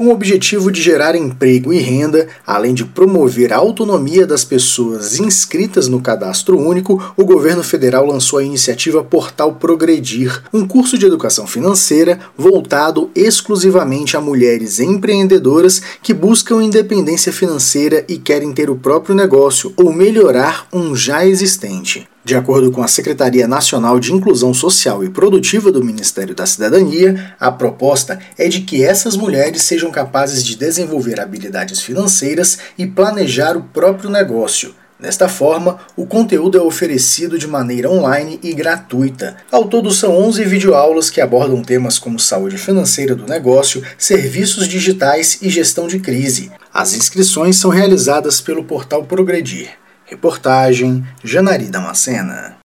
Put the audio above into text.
Com o objetivo de gerar emprego e renda, além de promover a autonomia das pessoas inscritas no cadastro único, o governo federal lançou a iniciativa Portal Progredir, um curso de educação financeira voltado exclusivamente a mulheres empreendedoras que buscam independência financeira e querem ter o próprio negócio ou melhorar um já existente. De acordo com a Secretaria Nacional de Inclusão Social e Produtiva do Ministério da Cidadania, a proposta é de que essas mulheres sejam capazes de desenvolver habilidades financeiras e planejar o próprio negócio. Desta forma, o conteúdo é oferecido de maneira online e gratuita. Ao todo, são 11 videoaulas que abordam temas como saúde financeira do negócio, serviços digitais e gestão de crise. As inscrições são realizadas pelo portal Progredir. Reportagem Janari Damascena.